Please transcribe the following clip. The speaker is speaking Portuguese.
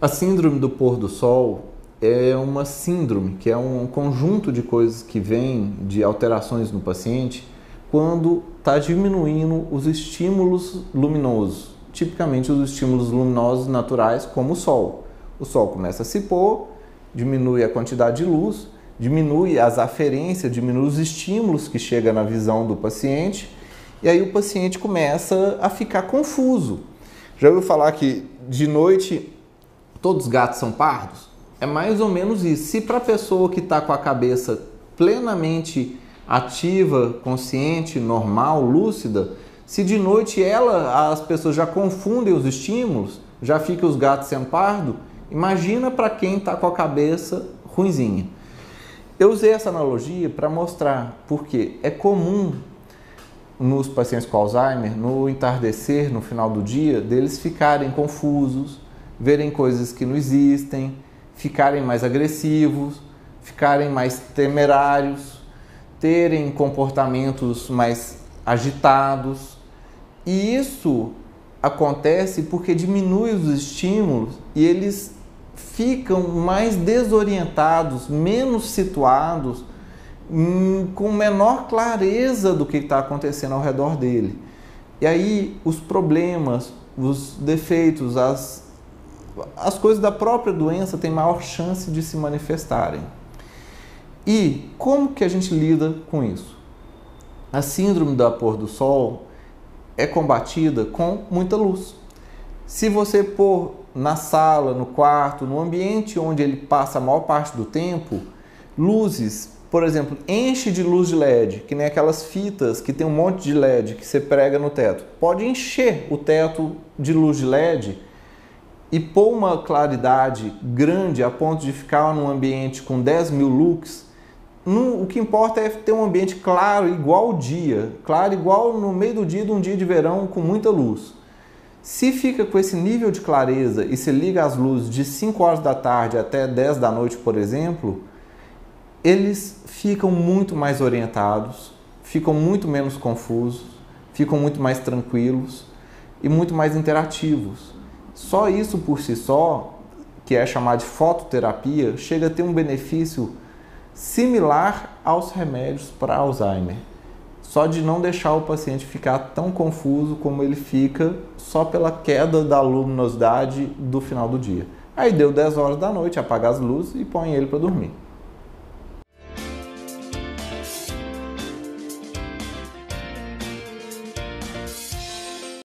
A síndrome do pôr do sol é uma síndrome, que é um conjunto de coisas que vem de alterações no paciente quando está diminuindo os estímulos luminosos, tipicamente os estímulos luminosos naturais, como o sol. O sol começa a se pôr, diminui a quantidade de luz, diminui as aferências, diminui os estímulos que chegam na visão do paciente, e aí o paciente começa a ficar confuso. Já ouviu falar que de noite todos os gatos são pardos? É mais ou menos isso. Se para a pessoa que está com a cabeça plenamente ativa, consciente, normal, lúcida, se de noite ela, as pessoas já confundem os estímulos, já fica os gatos sendo pardo, imagina para quem está com a cabeça ruinzinha. Eu usei essa analogia para mostrar porque é comum nos pacientes com Alzheimer, no entardecer, no final do dia, deles ficarem confusos, verem coisas que não existem, ficarem mais agressivos, ficarem mais temerários, terem comportamentos mais agitados. E isso acontece porque diminui os estímulos e eles ficam mais desorientados, menos situados, hum, com menor clareza do que está acontecendo ao redor dele. E aí os problemas, os defeitos, as as coisas da própria doença têm maior chance de se manifestarem. E como que a gente lida com isso? A síndrome da pôr do sol é combatida com muita luz. Se você pôr na sala, no quarto, no ambiente onde ele passa a maior parte do tempo, luzes, por exemplo, enche de luz de LED, que nem aquelas fitas que tem um monte de LED que você prega no teto. Pode encher o teto de luz de LED e pôr uma claridade grande a ponto de ficar num ambiente com 10 mil lux, o que importa é ter um ambiente claro, igual o dia, claro, igual no meio do dia de um dia de verão com muita luz. Se fica com esse nível de clareza e se liga as luzes de 5 horas da tarde até 10 da noite, por exemplo, eles ficam muito mais orientados, ficam muito menos confusos, ficam muito mais tranquilos e muito mais interativos. Só isso por si só, que é chamado de fototerapia, chega a ter um benefício similar aos remédios para Alzheimer. Só de não deixar o paciente ficar tão confuso como ele fica só pela queda da luminosidade do final do dia. Aí deu 10 horas da noite, apaga as luzes e põe ele para dormir.